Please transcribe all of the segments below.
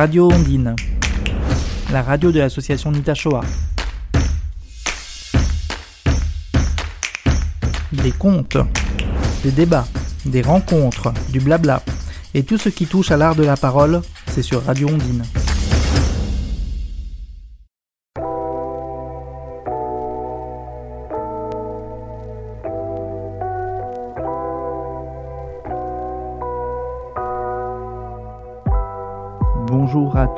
Radio Ondine, la radio de l'association Nitashoa. Des contes, des débats, des rencontres, du blabla, et tout ce qui touche à l'art de la parole, c'est sur Radio Ondine.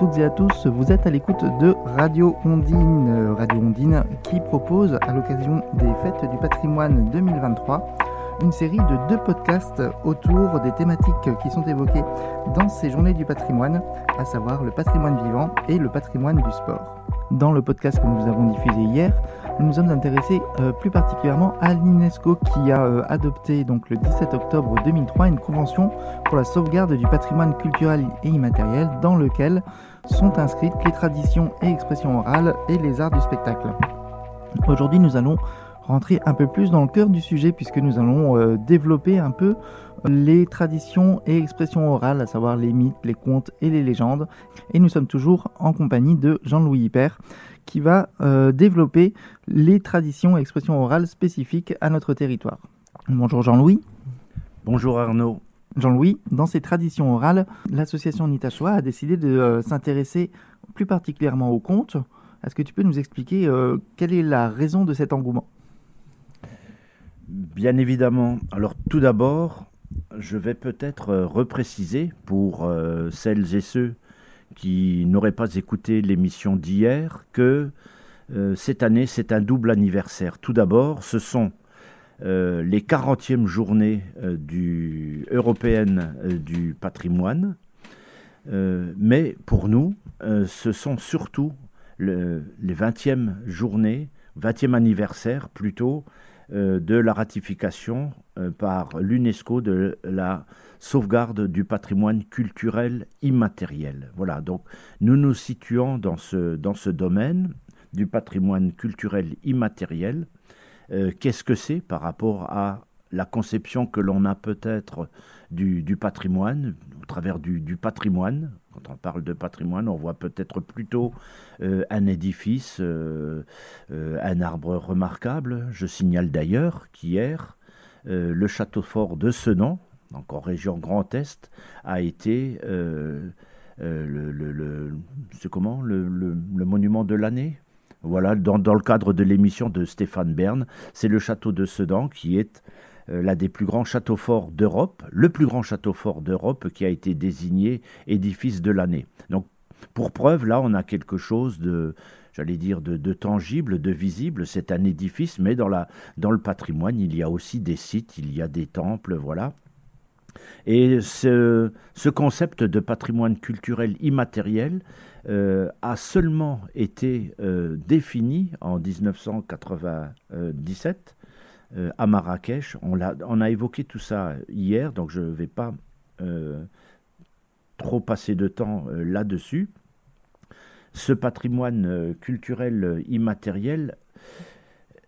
Toutes et à tous, vous êtes à l'écoute de Radio Ondine, Radio Ondine qui propose à l'occasion des fêtes du patrimoine 2023 une série de deux podcasts autour des thématiques qui sont évoquées dans ces journées du patrimoine, à savoir le patrimoine vivant et le patrimoine du sport. Dans le podcast que nous avons diffusé hier, nous nous sommes intéressés euh, plus particulièrement à l'UNESCO qui a euh, adopté donc le 17 octobre 2003 une convention pour la sauvegarde du patrimoine culturel et immatériel dans lequel sont inscrites les traditions et expressions orales et les arts du spectacle. Aujourd'hui, nous allons rentrer un peu plus dans le cœur du sujet puisque nous allons euh, développer un peu les traditions et expressions orales, à savoir les mythes, les contes et les légendes. Et nous sommes toujours en compagnie de Jean-Louis Hyper qui va euh, développer les traditions et expressions orales spécifiques à notre territoire. Bonjour Jean-Louis. Bonjour Arnaud. Jean-Louis, dans ces traditions orales, l'association Nitachoa a décidé de euh, s'intéresser plus particulièrement aux contes. Est-ce que tu peux nous expliquer quelle est la raison de cet engouement? Bien évidemment. Alors tout d'abord, je vais peut-être euh, repréciser pour euh, celles et ceux qui n'auraient pas écouté l'émission d'hier que euh, cette année, c'est un double anniversaire. Tout d'abord, ce sont les 40e journées du, européennes du patrimoine, mais pour nous, ce sont surtout les 20e journées, 20e anniversaire plutôt, euh, de la ratification euh, par l'UNESCO de la sauvegarde du patrimoine culturel immatériel. Voilà, donc nous nous situons dans ce, dans ce domaine du patrimoine culturel immatériel. Euh, qu'est-ce que c'est par rapport à la conception que l'on a peut-être du, patrimoine, au travers du, patrimoine? Quand on parle de patrimoine, on voit peut-être plutôt euh, un édifice, euh, euh, un arbre remarquable. Je signale d'ailleurs qu'hier, le château fort de Sedan, donc en région Grand Est, a été le, monument de l'année voilà, dans, dans, le cadre de l'émission de Stéphane Bern, c'est le château de Sedan qui est l'un des plus grands châteaux forts d'Europe, le plus grand château fort d'Europe qui a été désigné édifice de l'année. Donc, pour preuve, là, on a quelque chose de, j'allais dire, de, tangible, de visible. C'est un édifice, mais dans, la, dans le patrimoine, il y a aussi des sites, il y a des temples, voilà. Et ce, ce concept de patrimoine culturel immatériel euh, a seulement été euh, défini en 1997 euh, à Marrakech. On a, évoqué tout ça hier, donc je ne vais pas euh, trop passer de temps euh, là-dessus. Ce patrimoine culturel immatériel,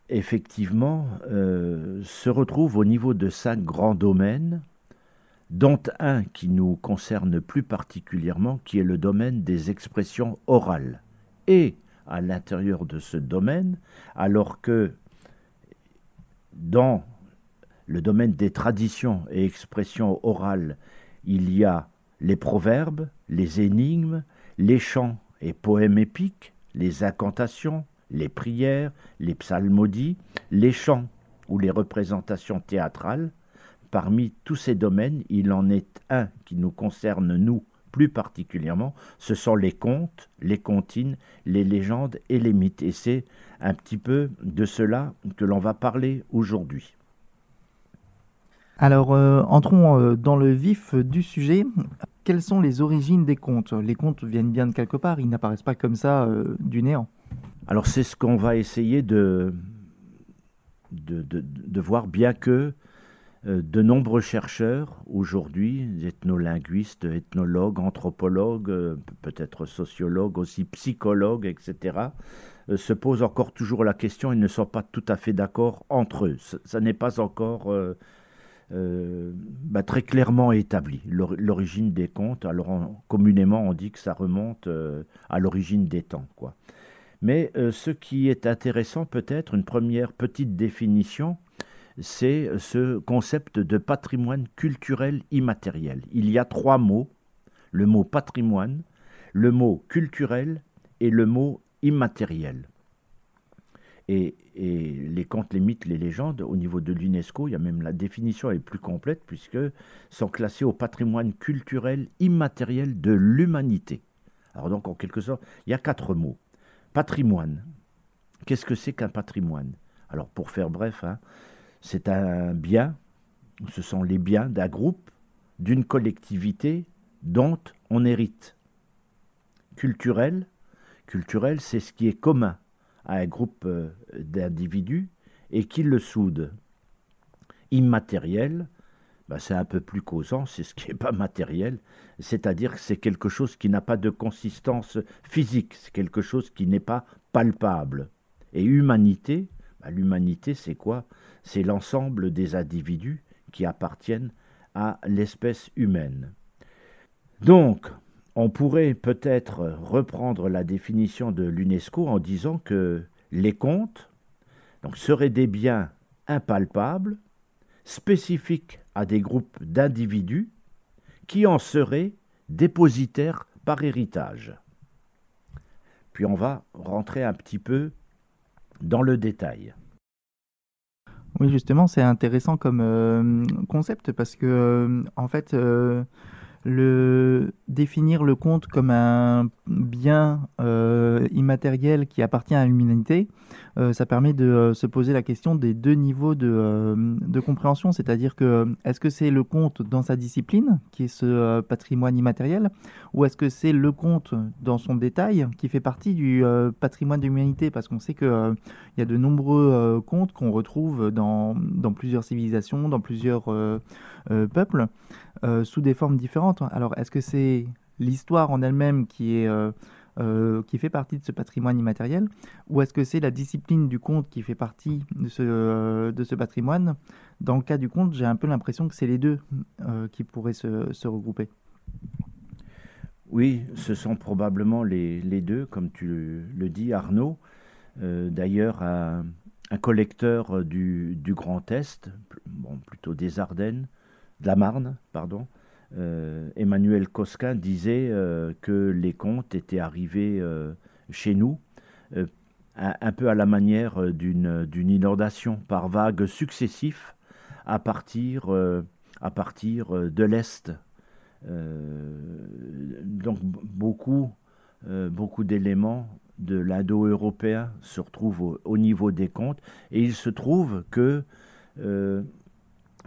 effectivement, se retrouve au niveau de cinq grands domaines, dont un qui nous concerne plus particulièrement, qui est le domaine des expressions orales. Et à l'intérieur de ce domaine, alors que dans le domaine des traditions et expressions orales, il y a les proverbes, les énigmes, les chants et poèmes épiques, les incantations, les prières, les psalmodies, les chants ou les représentations théâtrales. Parmi tous ces domaines, il en est un qui nous concerne, nous, plus particulièrement, ce sont les contes, les comptines, les légendes et les mythes. Et c'est un petit peu de cela que l'on va parler aujourd'hui. Alors, euh, entrons euh, dans le vif du sujet. Quelles sont les origines des contes? Les contes viennent bien de quelque part, ils n'apparaissent pas comme ça euh, du néant. Alors, c'est ce qu'on va essayer de, de, de voir, bien que de nombreux chercheurs aujourd'hui, ethnolinguistes, ethnologues, anthropologues, euh, peut-être sociologues, aussi psychologues, etc., euh, se posent encore toujours la question, ils ne sont pas tout à fait d'accord entre eux. Ce, n'est pas encore bah, très clairement établie. L'origine des contes, alors communément on dit que ça remonte à l'origine des temps. Quoi. Mais ce qui est intéressant peut-être, une première petite définition, c'est ce concept de patrimoine culturel immatériel. Il y a trois mots, le mot patrimoine, le mot culturel et le mot immatériel. Et, les contes, les mythes, les légendes, au niveau de l'UNESCO, il y a même la définition est plus complète puisque sont classés au patrimoine culturel immatériel de l'humanité. Alors donc en quelque sorte, il y a quatre mots. Patrimoine. Qu'est-ce que c'est qu'un patrimoine? Alors pour faire bref, hein, c'est un bien, ce sont les biens d'un groupe, d'une collectivité dont on hérite. Culturel, culturel, c'est ce qui est commun à un groupe euh, d'individus et qui le soude. Immatériel, bah, c'est un peu plus causant, c'est ce qui n'est pas matériel, c'est-à-dire que c'est quelque chose qui n'a pas de consistance physique, c'est quelque chose qui n'est pas palpable. Et humanité, bah, l'humanité c'est quoi? C'est l'ensemble des individus qui appartiennent à l'espèce humaine. Donc, on pourrait peut-être reprendre la définition de l'UNESCO en disant que les contes donc, seraient des biens impalpables, spécifiques à des groupes d'individus, qui en seraient dépositaires par héritage. Puis on va rentrer un petit peu dans le détail. Justement, c'est intéressant comme euh, concept parce que, euh, en fait, euh, définir le conte comme un bien immatériel qui appartient à l'humanité, ça permet de euh, se poser la question des deux niveaux de, de compréhension, c'est-à-dire que est-ce que c'est le conte dans sa discipline, qui est ce patrimoine immatériel, ou est-ce que c'est le conte dans son détail, qui fait partie du patrimoine de l'humanité, parce qu'on sait qu'il il y a de nombreux contes qu'on retrouve dans, dans, plusieurs civilisations, dans plusieurs peuples. Euh, sous des formes différentes. Alors, est-ce que c'est l'histoire en elle-même qui est euh, euh, qui fait partie de ce patrimoine immatériel, ou est-ce que c'est la discipline du conte qui fait partie de ce, de ce patrimoine? Dans le cas du conte, j'ai un peu l'impression que c'est les deux qui pourraient se, se, regrouper. Oui, ce sont probablement les, les deux, comme tu le dis, Arnaud. D'ailleurs, un, un, collecteur du, du Grand Est, bon, plutôt des Ardennes, de la Marne, pardon, euh, Emmanuel Cosquin disait euh, que les contes étaient arrivés euh, chez nous un, peu à la manière d'une inondation par vagues successives à partir, de l'Est. donc beaucoup, beaucoup d'éléments de l'indo-européen se retrouvent au, au, niveau des contes et il se trouve que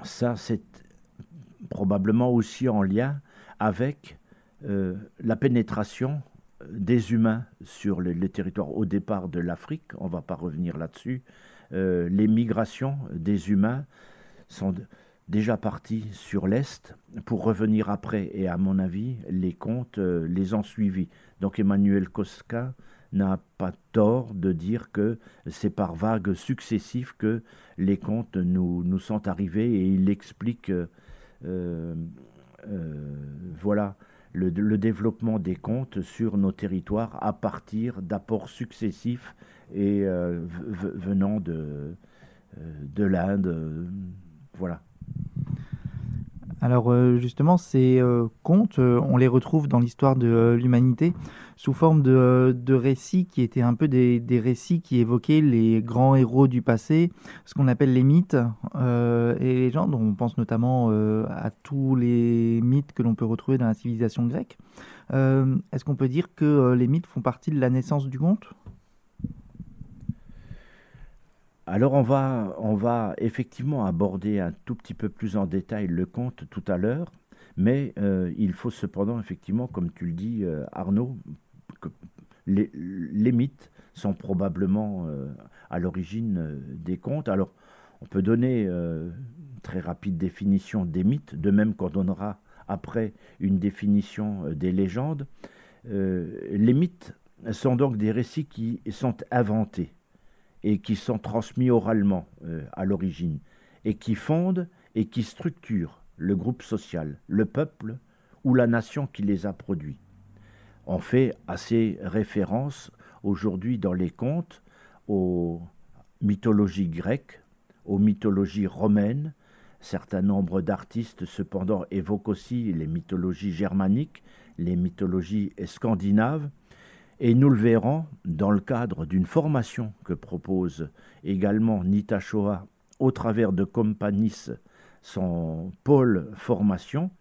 ça c'est probablement aussi en lien avec euh, la pénétration des humains sur les, territoires au départ de l'Afrique, on ne va pas revenir là-dessus, euh, les migrations des humains sont déjà partis sur l'Est pour revenir après, et à mon avis, les contes euh, les ont suivis. Donc Emmanuel Cosca n'a pas tort de dire que c'est par vagues successives que les contes nous, nous sont arrivés, et il explique euh, voilà le, développement des comptes sur nos territoires à partir d'apports successifs et euh, venant de, de l'Inde. voilà. Alors justement, ces contes, on les retrouve dans l'histoire de l'humanité sous forme de, récits qui étaient un peu des, récits qui évoquaient les grands héros du passé, ce qu'on appelle les mythes euh, et les légendes. On pense notamment euh, à tous les mythes que l'on peut retrouver dans la civilisation grecque. Euh, est-ce qu'on peut dire que les mythes font partie de la naissance du conte? Alors on va, on va effectivement aborder un tout petit peu plus en détail le conte tout à l'heure, mais il faut cependant effectivement, comme tu le dis Arnaud, les, mythes sont probablement euh, à l'origine euh, des contes. Alors, on peut donner euh, une très rapide définition des mythes, de même qu'on donnera après une définition des légendes. les mythes sont donc des récits qui sont inventés et qui sont transmis oralement à l'origine et qui fondent et qui structurent le groupe social, le peuple ou la nation qui les a produits. On fait assez référence aujourd'hui dans les contes aux mythologies grecques, aux mythologies romaines. Certains nombres d'artistes cependant évoquent aussi les mythologies germaniques, les mythologies scandinaves, et nous le verrons dans le cadre d'une formation que propose également Nita Shoah au travers de Companis, son pôle formation,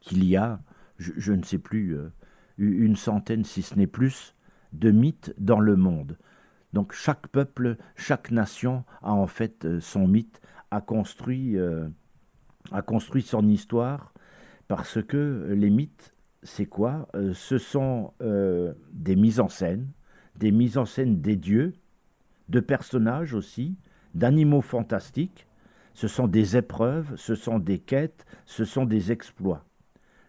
qu'il y a, je, ne sais plus, euh, une centaine, si ce n'est plus, de mythes dans le monde. Donc chaque peuple, chaque nation a en fait euh, son mythe, euh, a construit son histoire, parce que les mythes, c'est quoi euh, Ce sont des mises en scène, des mises en scène des dieux, de personnages aussi, d'animaux fantastiques, ce sont des épreuves, ce sont des quêtes, ce sont des exploits.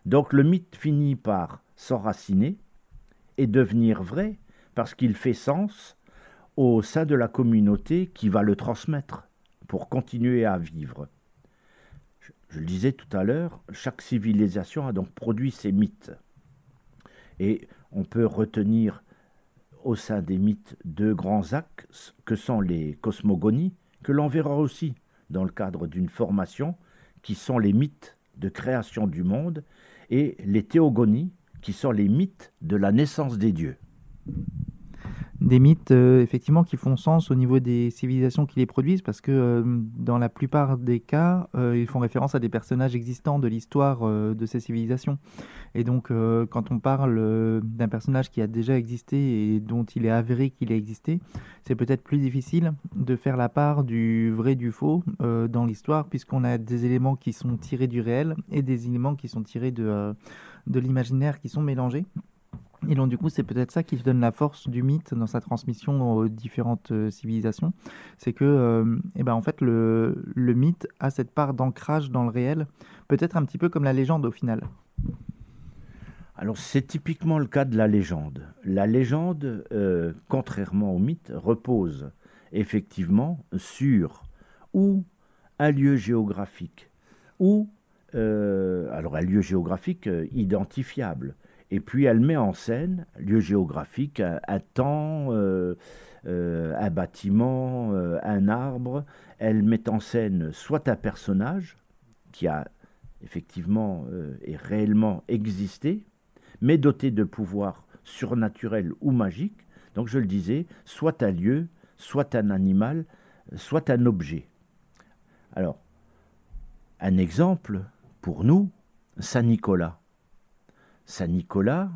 Donc le mythe finit par s'enraciner et devenir vrai parce qu'il fait sens au sein de la communauté qui va le transmettre pour continuer à vivre. Je, le disais tout à l'heure, chaque civilisation a donc produit ses mythes. Et on peut retenir au sein des mythes deux grands axes que sont les cosmogonies, que l'on verra aussi dans le cadre d'une formation, qui sont les mythes de création du monde, et les théogonies, qui sont les mythes de la naissance des dieux des mythes euh, effectivement qui font sens au niveau des civilisations qui les produisent parce que euh, dans la plupart des cas euh, ils font référence à des personnages existants de l'histoire de ces civilisations. Et donc quand on parle d'un personnage qui a déjà existé et dont il est avéré qu'il a existé c'est peut-être plus difficile de faire la part du vrai du faux dans l'histoire puisqu'on a des éléments qui sont tirés du réel et des éléments qui sont tirés de, de l'imaginaire qui sont mélangés et donc, du coup, c'est peut-être ça qui donne la force du mythe dans sa transmission aux différentes euh, civilisations. C'est que, euh, eh ben, en fait, le, le mythe a cette part d'ancrage dans le réel, peut-être un petit peu comme la légende au final. Alors, c'est typiquement le cas de la légende. La légende, euh, contrairement au mythe, repose effectivement sur ou un lieu géographique, ou alors un lieu géographique identifiable et puis elle met en scène, lieu géographique, un, temps, euh, euh, un bâtiment, euh, un arbre. Elle met en scène soit un personnage qui a effectivement et réellement existé, mais doté de pouvoirs surnaturels ou magiques. Donc je le disais, soit un lieu, soit un animal, soit un objet. Alors, un exemple pour nous, Saint-Nicolas. Saint Nicolas,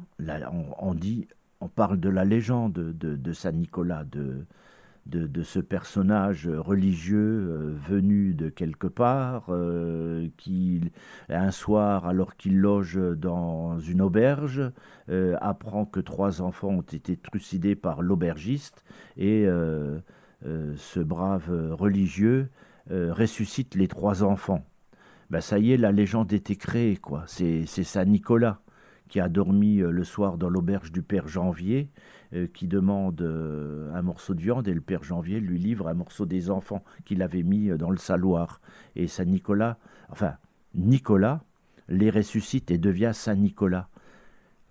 on, dit, on parle de la légende de, Saint Nicolas, de, ce personnage religieux euh, venu de quelque part, euh, qui un soir, alors qu'il loge dans une auberge, euh, apprend que trois enfants ont été trucidés par l'aubergiste et ce brave religieux ressuscite les trois enfants. Ben ça y est, la légende était créée, quoi. C'est Saint Nicolas qui a dormi euh, le soir dans l'auberge du père Janvier, euh, qui demande euh, un morceau de viande, et le père Janvier lui livre un morceau des enfants qu'il avait mis dans le saloir. Et Saint Nicolas, enfin, Nicolas les ressuscite et devient Saint Nicolas.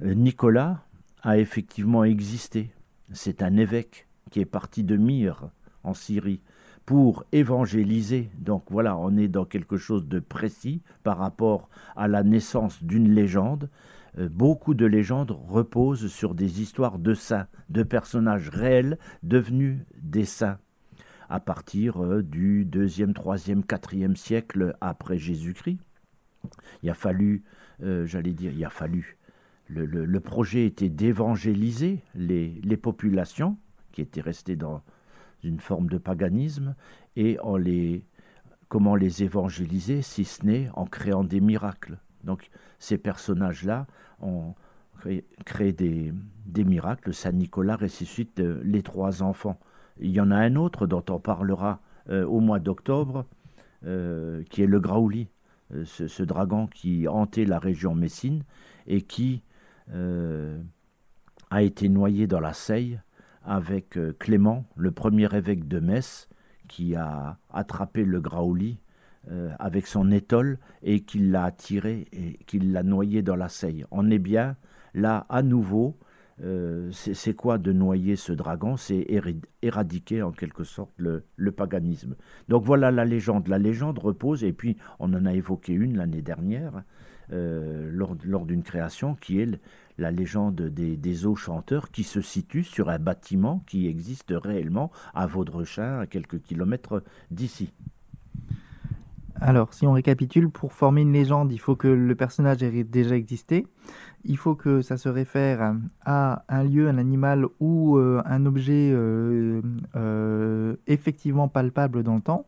Nicolas a effectivement existé. C'est un évêque qui est parti de Myre en Syrie pour évangéliser. Donc voilà, on est dans quelque chose de précis par rapport à la naissance d'une légende. Euh, beaucoup de légendes reposent sur des histoires de saints, de personnages réels devenus des saints à partir euh, du 2e, 3e, 4e siècle après Jésus-Christ. Il a fallu, euh, j'allais dire, il a fallu, le, projet était d'évangéliser les, populations qui étaient restées dans une forme de paganisme et en comment les évangéliser si ce n'est en créant des miracles. Donc ces personnages-là ont créé, des, miracles. Saint Nicolas ressuscite euh, les trois enfants. Il y en a un autre dont on parlera euh, au mois d'octobre, euh, qui est le Graouli, ce, dragon qui hantait la région Messine et qui a été noyé dans la Seille avec Clément, le premier évêque de Metz, qui a attrapé le Graouli avec son étole et qu'il l'a attiré et qu'il l'a noyé dans la seille. On est bien là à nouveau euh, c'est quoi de noyer ce dragon? C'est éradiquer en quelque sorte le, paganisme. Donc voilà la légende. La légende repose, et puis on en a évoqué une l'année dernière, euh, lors, d'une création, qui est la légende des, eaux chanteurs, qui se situe sur un bâtiment qui existe réellement à Vaudrechin, à quelques kilomètres d'ici. Alors, si on récapitule, pour former une légende, il faut que le personnage ait déjà existé il faut que ça se réfère à un lieu, un animal ou euh, un objet euh, euh, effectivement palpable dans le temps.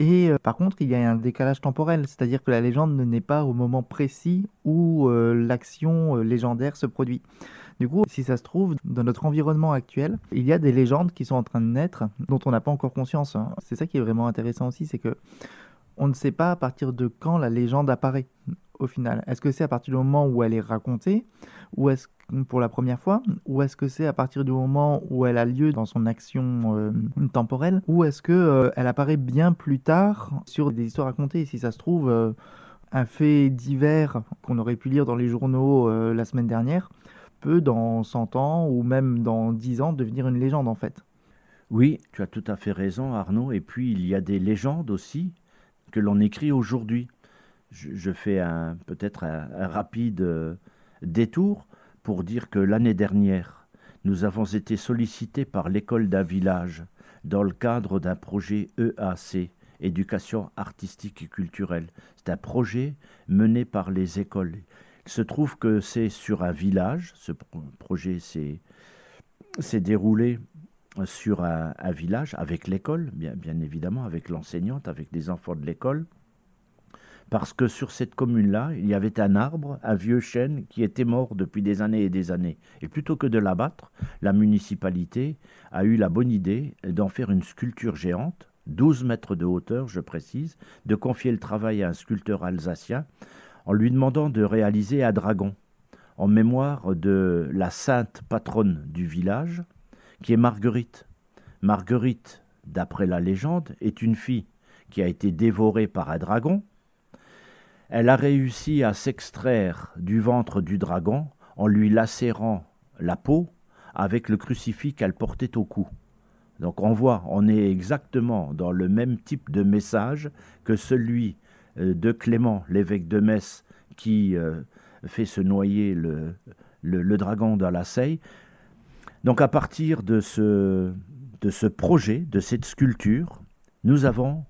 Et par contre, il y a un décalage temporel, c'est-à-dire que la légende ne naît pas au moment précis où l'action légendaire se produit. Du coup, si ça se trouve, dans notre environnement actuel, il y a des légendes qui sont en train de naître dont on n'a pas encore conscience. Hein. C'est ça qui est vraiment intéressant aussi, c'est que on ne sait pas à partir de quand la légende apparaît au final. Est-ce que c'est à partir du moment où elle est racontée, ou est-ce pour la première fois, ou est-ce que c'est à partir du moment où elle a lieu dans son action euh, temporelle, ou est-ce que euh, elle apparaît bien plus tard sur des histoires racontées? Si ça se trouve, euh, un fait divers qu'on aurait pu lire dans les journaux la semaine dernière peut dans 100 ans ou même dans 10 ans devenir une légende en fait. Oui, tu as tout à fait raison Arnaud, et puis il y a des légendes aussi que l'on écrit aujourd'hui je, fais peut-être un, rapide euh, détour pour dire que l'année dernière, nous avons été sollicités par l'école d'un village dans le cadre d'un projet EAC, éducation artistique et culturelle. C'est un projet mené par les écoles. Il se trouve que c'est sur un village, ce projet s'est déroulé sur un, village avec l'école, bien, bien évidemment, avec l'enseignante, avec les enfants de l'école parce que sur cette commune-là, il y avait un arbre, un vieux chêne, qui était mort depuis des années et des années. Et plutôt que de l'abattre, la municipalité a eu la bonne idée d'en faire une sculpture géante, 12 mètres de hauteur, je précise, de confier le travail à un sculpteur alsacien, en lui demandant de réaliser un dragon, en mémoire de la sainte patronne du village, qui est Marguerite. Marguerite, d'après la légende, est une fille qui a été dévorée par un dragon, elle a réussi à s'extraire du ventre du dragon en lui lacérant la peau avec le crucifix qu'elle portait au cou. Donc on voit, on est exactement dans le même type de message que celui euh, de Clément, l'évêque de Metz, qui euh, fait se noyer le, le, dragon dans la seille. Donc à partir de ce, projet, de cette sculpture, nous avons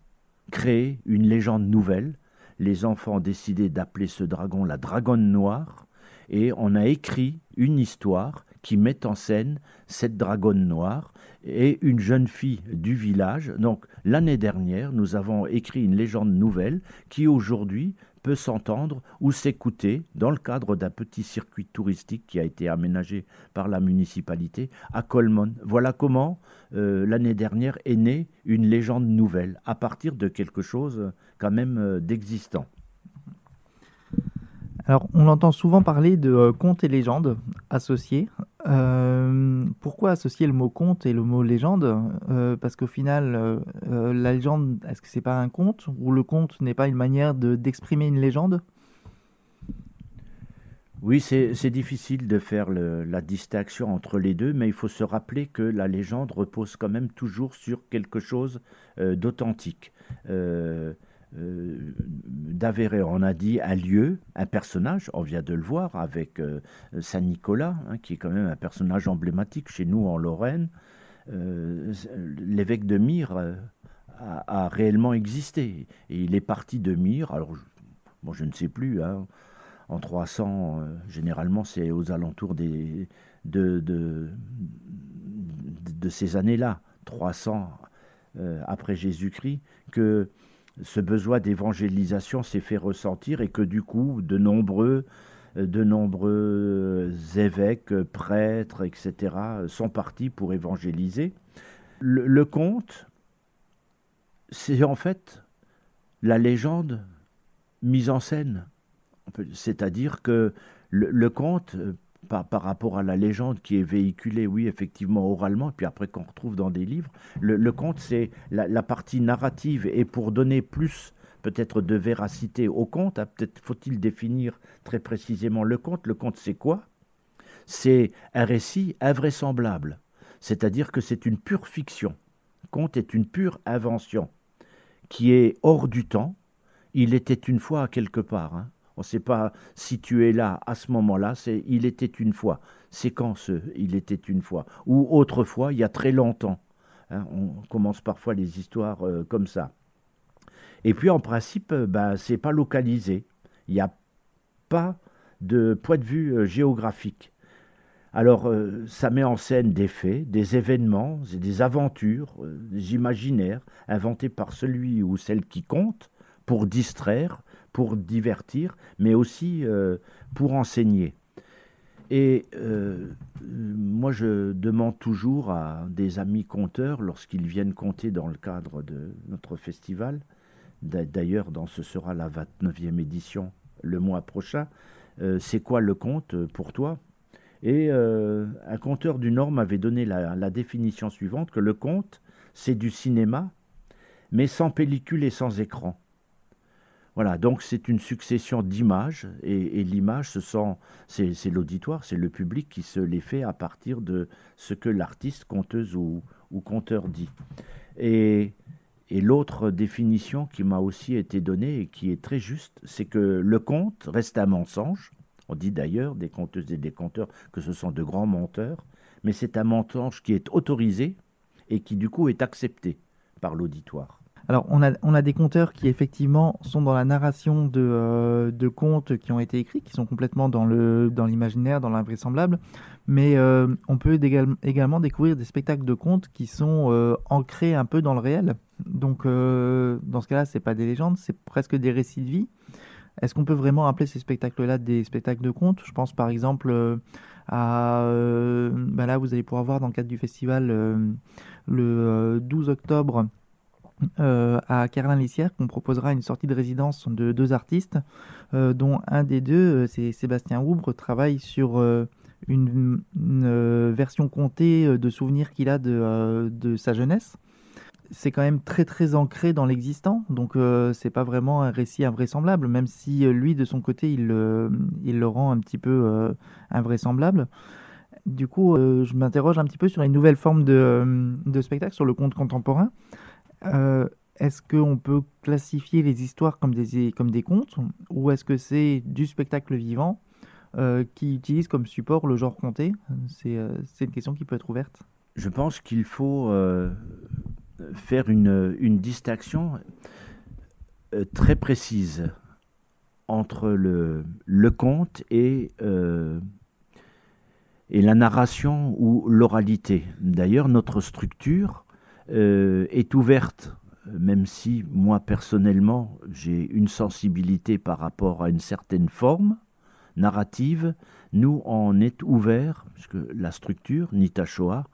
créé une légende nouvelle les enfants ont décidé d'appeler ce dragon la dragonne noire, et on a écrit une histoire qui met en scène cette dragonne noire et une jeune fille du village. Donc l'année dernière, nous avons écrit une légende nouvelle qui aujourd'hui peut s'entendre ou s'écouter dans le cadre d'un petit circuit touristique qui a été aménagé par la municipalité à Colmon. Voilà comment euh, l'année dernière est née une légende nouvelle à partir de quelque chose quand même euh, d'existant. Alors, on entend souvent parler de euh, contes et légendes associés. Euh, pourquoi associer le mot conte et le mot légende? Parce qu'au final, la légende, est-ce que c'est pas un conte ou le conte n'est pas une manière d'exprimer une légende? Oui, c'est difficile de faire la distinction entre les deux, mais il faut se rappeler que la légende repose quand même toujours sur quelque chose d'authentique. Euh. On a dit un lieu, un personnage, on vient de le voir avec euh, Saint-Nicolas, hein, qui est quand même un personnage emblématique chez nous en Lorraine. Euh, l'évêque de Myre a, réellement existé. Et il est parti de Myre, alors bon, je ne sais plus, hein, en 300, généralement c'est aux alentours de, de ces années-là, 300 après Jésus-Christ, que ce besoin d'évangélisation s'est fait ressentir et que du coup, de nombreux, de nombreux évêques, prêtres, etc., sont partis pour évangéliser. Le, conte, c'est en fait la légende mise en scène. C'est-à-dire que le conte par, rapport à la légende qui est véhiculée, oui, effectivement, oralement, puis après qu'on retrouve dans des livres. Le, conte, c'est la, partie narrative, et pour donner plus peut-être de véracité au conte. Hein. Peut-être faut-il définir très précisément le conte. Le conte, c'est quoi? C'est un récit invraisemblable, c'est-à-dire que c'est une pure fiction. Conte est une pure invention qui est hors du temps. Il était une fois quelque part. Hein. On ne sait pas situé là à ce moment-là. C'est il était une fois. C'est quand ce il était une fois? Ou autrefois, il y a très longtemps. Hein. on commence parfois les histoires euh, comme ça. Et puis en principe, euh, ben, ce n'est pas localisé. Il n'y a pas de point de vue euh, géographique. Alors ça met en scène des faits, des événements, des aventures, imaginaires inventés par celui ou celle qui compte pour distraire, pour divertir, mais aussi pour enseigner. Et moi, je demande toujours à des amis conteurs, lorsqu'ils viennent compter dans le cadre de notre festival, D'ailleurs, dans ce sera la 29e édition le mois prochain. Euh, c'est quoi le conte euh, pour toi? Et euh, un conteur du Nord m'avait donné la, définition suivante que le conte, c'est du cinéma, mais sans pellicule et sans écran. Voilà, donc c'est une succession d'images, et, l'image, c'est l'auditoire, c'est le public qui se les fait à partir de ce que l'artiste, conteuse ou, ou conteur dit. Et et l'autre définition qui m'a aussi été donnée et qui est très juste, c'est que le conte reste un mensonge. On dit d'ailleurs des conteuses et des conteurs que ce sont de grands menteurs, mais c'est un mensonge qui est autorisé et qui du coup est accepté par l'auditoire. Alors, on a, on a des conteurs qui, effectivement, sont dans la narration de, euh, de contes qui ont été écrits, qui sont complètement dans l'imaginaire, dans l'invraisemblable. Mais euh, on peut également découvrir des spectacles de contes qui sont euh, ancrés un peu dans le réel. Donc, dans ce cas-là, ce n'est pas des légendes, c'est presque des récits de vie. Est-ce qu'on peut vraiment appeler ces spectacles-là des spectacles de contes? Je pense par exemple à. Ben là, vous allez pouvoir voir dans le cadre du festival le 12 octobre euh, à Carlin Lissière qu'on proposera une sortie de résidence de deux artistes, euh, dont un des deux, euh, c'est Sébastien Oubre, travaille sur une, version comptée de souvenirs qu'il a de, sa jeunesse. C'est quand même très très ancré dans l'existant, donc c'est pas vraiment un récit invraisemblable, même si lui de son côté il, le rend un petit peu invraisemblable. Du coup, je m'interroge un petit peu sur les nouvelles formes de spectacle, sur le conte contemporain. Euh, est-ce qu'on peut classifier les histoires comme des, comme des contes ou est-ce que c'est du spectacle vivant euh, qui utilise comme support le genre conté? Euh, C'est une question qui peut être ouverte. Je pense qu'il faut faire une, une distinction très précise entre le, le conte et, et la narration ou l'oralité. D'ailleurs, notre structure euh, est ouverte, même si moi personnellement j'ai une sensibilité par rapport à une certaine forme narrative, nous on est ouvert, puisque la structure, Nita Shoah,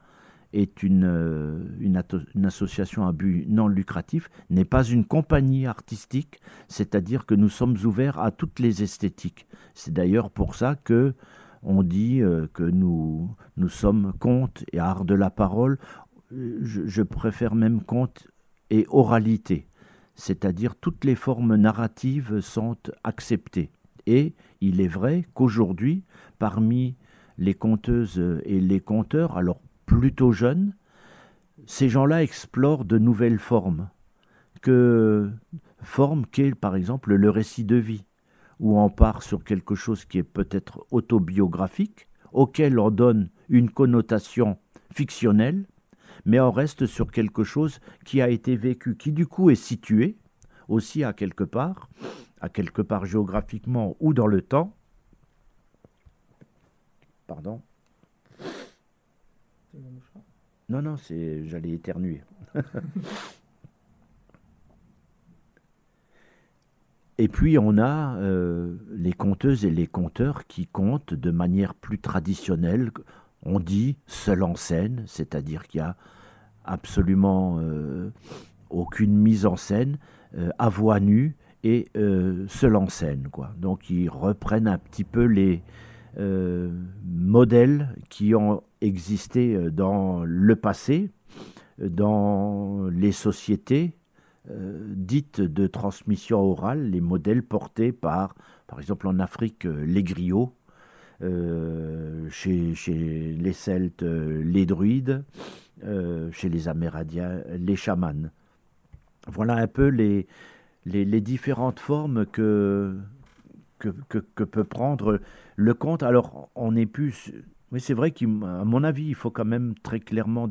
est une, euh, une, association à but non lucratif, n'est pas une compagnie artistique, c'est-à-dire que nous sommes ouverts à toutes les esthétiques. C'est d'ailleurs pour ça que on dit euh, que nous, nous sommes contes et art de la parole je, préfère même conte et oralité, c'est-à-dire toutes les formes narratives sont acceptées. Et il est vrai qu'aujourd'hui, parmi les conteuses et les conteurs, alors plutôt jeunes, ces gens-là explorent de nouvelles formes, que qu'est par exemple le récit de vie, où on part sur quelque chose qui est peut-être autobiographique, auquel on donne une connotation fictionnelle, mais on reste sur quelque chose qui a été vécu, qui du coup est situé aussi à quelque part, à quelque part géographiquement ou dans le temps. Pardon. Non, non, c'est j'allais éternuer. Et puis on a euh, les conteuses et les conteurs qui comptent de manière plus traditionnelle. On dit seul en scène, c'est-à-dire qu'il y a absolument euh, aucune mise en scène, euh, à voix nue et euh, seul en scène. Quoi. Donc ils reprennent un petit peu les modèles qui ont existé dans le passé, dans les sociétés dites de transmission orale, les modèles portés par, par exemple en Afrique, les griots, chez, chez, les Celtes, les druides, chez les Amérindiens, les chamans. Voilà un peu les, les, différentes formes que, peut prendre le conte. Alors, on est plus. C'est vrai qu'à mon avis, il faut quand même très clairement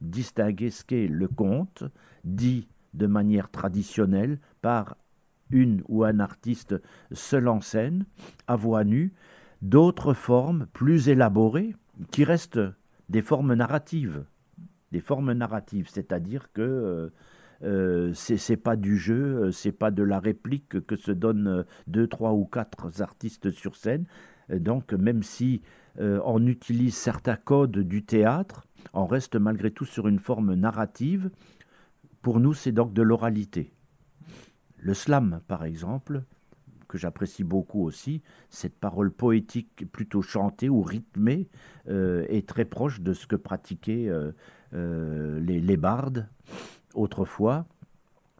distinguer ce qu'est le conte, dit de manière traditionnelle par une ou un artiste seul en scène, à voix nue, d'autres formes plus élaborées qui restent des formes narratives. Des formes narratives, c'est-à-dire que euh, euh, c'est pas du jeu, euh, c'est pas de la réplique que se donnent euh, deux, trois ou quatre artistes sur scène. Donc, même si on utilise certains codes du théâtre, on reste malgré tout sur une forme narrative. Pour nous, c'est donc de l'oralité. Le slam, par exemple, que j'apprécie beaucoup aussi, cette parole poétique plutôt chantée ou rythmée est très proche de ce que pratiquaient les, les bardes autrefois,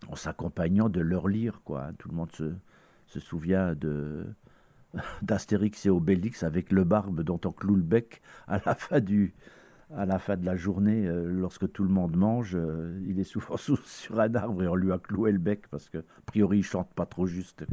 en s'accompagnant de leur lire. Quoi. Tout le monde se, souvient de d'Astérix et Obélix avec le barbe dont on cloue le bec à la fin du à la fin de la journée, euh, lorsque tout le monde mange, euh, il est souvent sur un arbre et on lui a cloué le bec parce que, priori, il chante pas trop juste.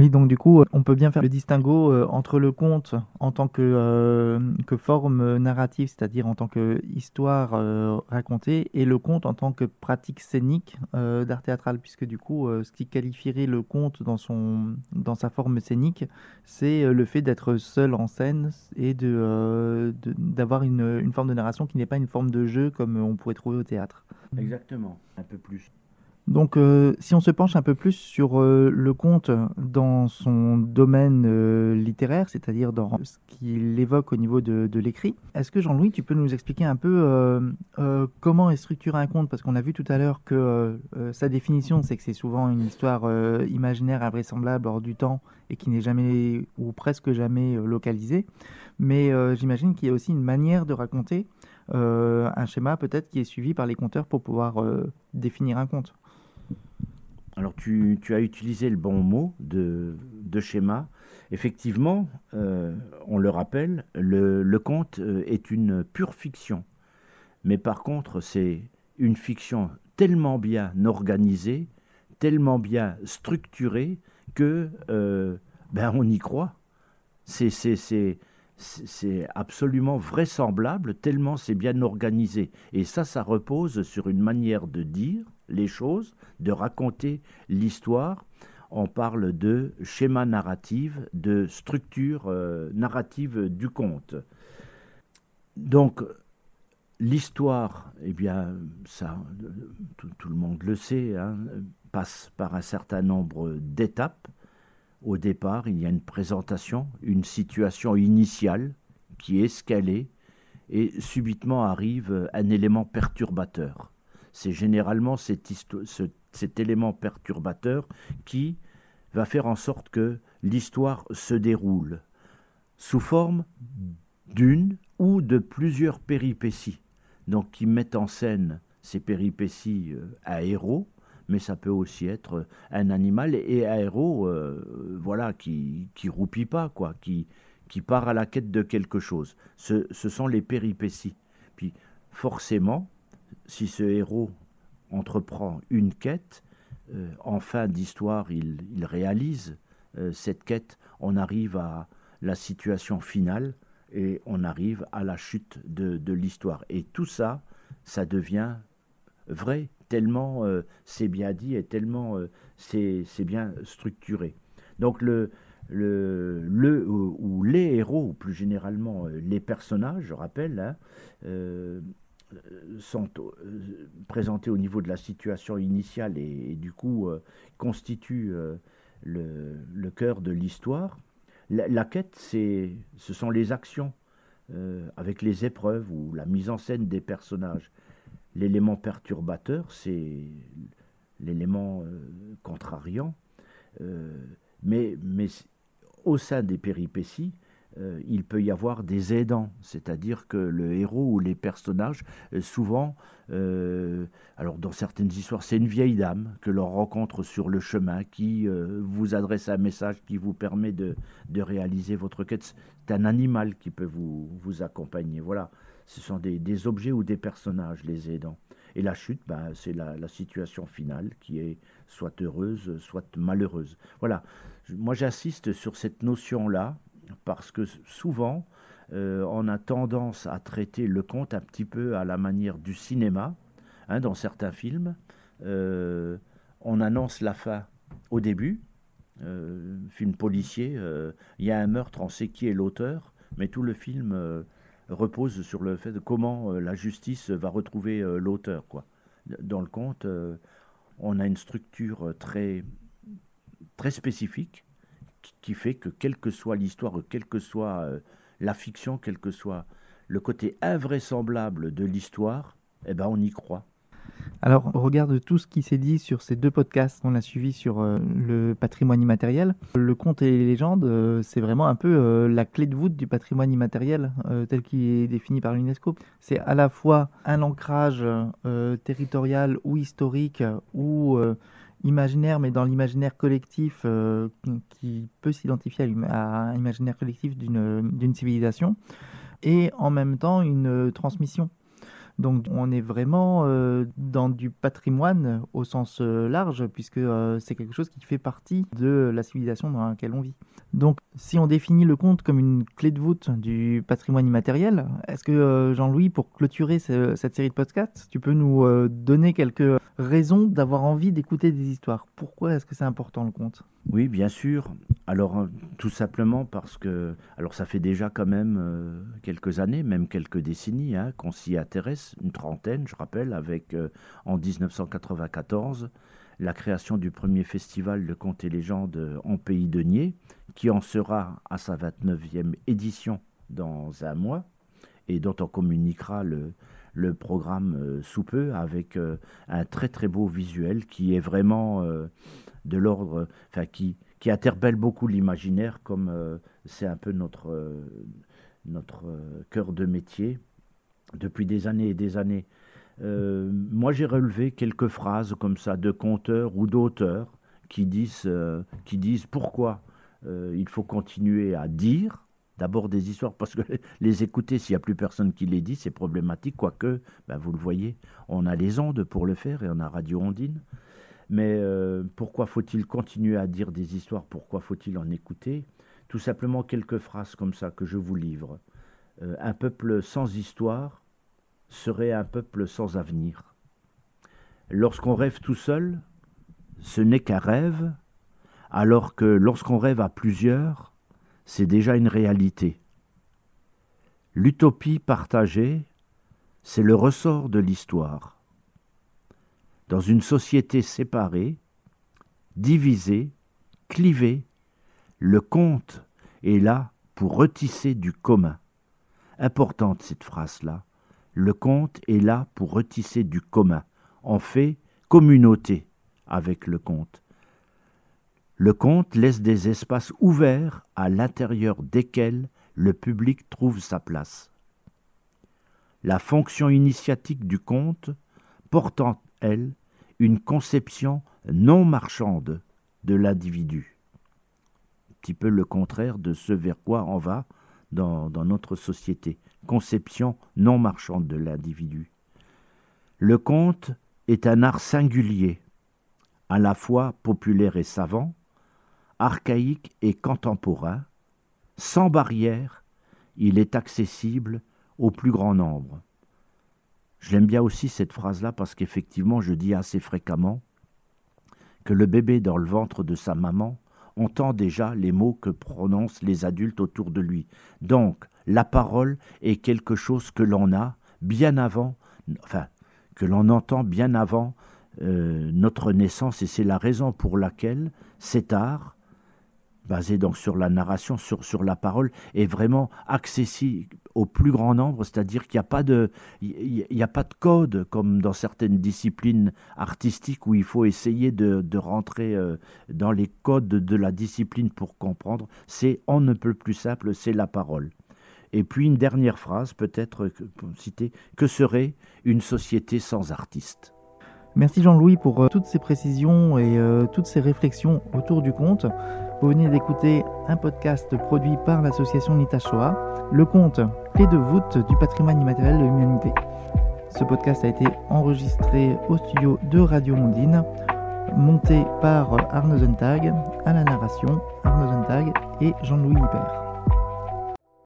Oui, donc du coup, on peut bien faire le distinguo euh, entre le conte en tant que, euh, que forme narrative, c'est-à-dire en tant qu'histoire euh, racontée, et le conte en tant que pratique scénique d'art théâtral, puisque du coup, ce qui qualifierait le conte dans, son, dans sa forme scénique, c'est le fait d'être seul en scène et de, d'avoir une, une forme de narration qui n'est pas une forme de jeu comme on pourrait trouver au théâtre. Exactement, un peu plus. Donc, euh, si on se penche un peu plus sur euh, le conte dans son domaine euh, littéraire, c'est-à-dire dans ce qu'il évoque au niveau de, l'écrit, est-ce que Jean-Louis, tu peux nous expliquer un peu comment est structuré un conte? Parce qu'on a vu tout à l'heure que sa définition, c'est que c'est souvent une histoire imaginaire, invraisemblable, hors du temps, et qui n'est jamais, ou presque jamais, localisée. Mais j'imagine qu'il y a aussi une manière de raconter, un schéma peut-être qui est suivi par les conteurs pour pouvoir définir un conte. Alors tu, as utilisé le bon mot de, schéma. Effectivement, euh, on le rappelle, le, conte euh, est une pure fiction. Mais par contre, c'est une fiction tellement bien organisée, tellement bien structurée que euh, ben on y croit. C'est absolument vraisemblable tellement c'est bien organisé. Et ça, ça repose sur une manière de dire, les choses, de raconter l'histoire. On parle de schéma narratif, de structure euh, narrative du conte. Donc, l'histoire, eh bien, ça, tout, le monde le sait, hein, passe par un certain nombre d'étapes. Au départ, il y a une présentation, une situation initiale qui est escalée, et subitement arrive un élément perturbateur c'est généralement cet, élément perturbateur qui va faire en sorte que l'histoire se déroule sous forme d'une ou de plusieurs péripéties, donc qui mettent en scène ces péripéties euh, à héros, mais ça peut aussi être un animal et un héros, euh, voilà, qui qui roupit pas quoi, qui qui part à la quête de quelque chose. Ce, ce sont les péripéties. Puis forcément, si ce héros entreprend une quête, euh, en fin d'histoire, il, réalise euh, cette quête, on arrive à la situation finale et on arrive à la chute de, l'histoire. Et tout ça, ça devient vrai, tellement euh, c'est bien dit et tellement c'est bien structuré. Donc le, ou, les héros, ou plus généralement les personnages, je rappelle, hein, sont euh, présentés au niveau de la situation initiale et, du coup euh, constituent le, cœur de l'histoire. La, quête, ce sont les actions avec les épreuves ou la mise en scène des personnages. L'élément perturbateur, c'est l'élément contrariant, mais, mais au sein des péripéties, euh, il peut y avoir des aidants, c'est-à-dire que le héros ou les personnages, euh, souvent, euh, alors dans certaines histoires, c'est une vieille dame que l'on rencontre sur le chemin qui vous adresse un message qui vous permet de, réaliser votre quête. C'est un animal qui peut vous, vous accompagner. Voilà, ce sont des, objets ou des personnages, les aidants. Et la chute, ben, c'est la, la, situation finale qui est soit heureuse, soit malheureuse. Voilà, moi j'insiste sur cette notion-là parce que souvent, euh, on a tendance à traiter le conte un petit peu à la manière du cinéma, hein, dans certains films. Euh, on annonce la fin au début, euh, film policier, il y a un meurtre, on sait qui est l'auteur, mais tout le film repose sur le fait de comment la justice va retrouver l'auteur. Quoi. Dans le conte, on a une structure très, très spécifique qui fait que quelle que soit l'histoire, quelle que soit euh, la fiction, quel que soit le côté invraisemblable de l'histoire, eh ben on y croit. Alors, on regarde tout ce qui s'est dit sur ces deux podcasts qu'on a suivis sur euh, le patrimoine immatériel. Le conte et les légendes, euh, c'est vraiment un peu la clé de voûte du patrimoine immatériel tel qu'il est défini par l'UNESCO. C'est à la fois un ancrage territorial ou historique ou imaginaire, mais dans l'imaginaire collectif euh, qui peut s'identifier à, un imaginaire collectif d'une civilisation, et en même temps une transmission. Donc on est vraiment euh, dans du patrimoine au sens euh, large, puisque euh, c'est quelque chose qui fait partie de la civilisation dans laquelle on vit. Donc si on définit le conte comme une clé de voûte du patrimoine immatériel, est-ce que Jean-Louis, pour clôturer cette série de podcasts, tu peux nous donner quelques raisons d'avoir envie d'écouter des histoires? Pourquoi est-ce que c'est important le conte? Oui, bien sûr. Alors tout simplement parce que, alors ça fait déjà quand même quelques années, même quelques décennies, hein, qu'on s'y intéresse une trentaine, je rappelle, avec euh, en 1994 la création du premier festival de contes et légendes en Pays de Nier, qui en sera à sa 29e édition dans un mois, et dont on communiquera le, programme euh, sous peu avec euh, un très très beau visuel qui est vraiment de l'ordre, qui interpelle beaucoup l'imaginaire, comme c'est un peu notre, notre cœur de métier depuis des années et des années. Euh, moi, j'ai relevé quelques phrases comme ça de conteurs ou d'auteurs qui disent, euh, qui disent pourquoi euh, il faut continuer à dire d'abord des histoires, parce que les écouter, s'il n'y a plus personne qui les dit, c'est problématique, quoique, ben vous le voyez, on a les ondes pour le faire et on a Radio Ondine. Mais pourquoi faut-il continuer à dire des histoires? Pourquoi faut-il en écouter? Tout simplement quelques phrases comme ça que je vous livre. Un peuple sans histoire serait un peuple sans avenir. Lorsqu'on rêve tout seul, ce n'est qu'un rêve, alors que lorsqu'on rêve à plusieurs, c'est déjà une réalité. L'utopie partagée, c'est le ressort de l'histoire. Dans une société séparée, divisée, clivée, le conte est là pour retisser du commun. Importante cette phrase-là. Le conte est là pour retisser du commun. En fait, communauté avec le conte. Le conte laisse des espaces ouverts à l'intérieur desquels le public trouve sa place. La fonction initiatique du conte porte en elle une conception non marchande de l'individu. Un petit peu le contraire de ce vers quoi on va dans, notre société conception non marchande de l'individu. Le conte est un art singulier, à la fois populaire et savant, archaïque et contemporain, sans barrière, il est accessible au plus grand nombre. Je l'aime bien aussi cette phrase-là parce qu'effectivement je dis assez fréquemment que le bébé dans le ventre de sa maman entend déjà les mots que prononcent les adultes autour de lui. Donc, la parole est quelque chose que l'on a bien avant, enfin, que l'on entend bien avant euh, notre naissance, et c'est la raison pour laquelle cet art, basé donc sur la narration, sur, sur la parole, est vraiment accessible, au plus grand nombre, c'est-à-dire qu'il n'y a pas de, a pas de code comme dans certaines disciplines artistiques où il faut essayer de, de rentrer euh, dans les codes de la discipline pour comprendre. C'est on ne peut plus simple, c'est la parole. Et puis une dernière phrase, peut-être pour citer, que serait une société sans artistes? Merci Jean-Louis pour euh, toutes ces précisions et euh, toutes ces réflexions autour du conte. Vous venez d'écouter un podcast produit par l'association Nitashoa, le conte Clé de voûte du patrimoine immatériel de l'humanité. Ce podcast a été enregistré au studio de Radio Mondine, monté par Arnaud Zentag, à la narration Arnaud Zentag et Jean-Louis Hyper.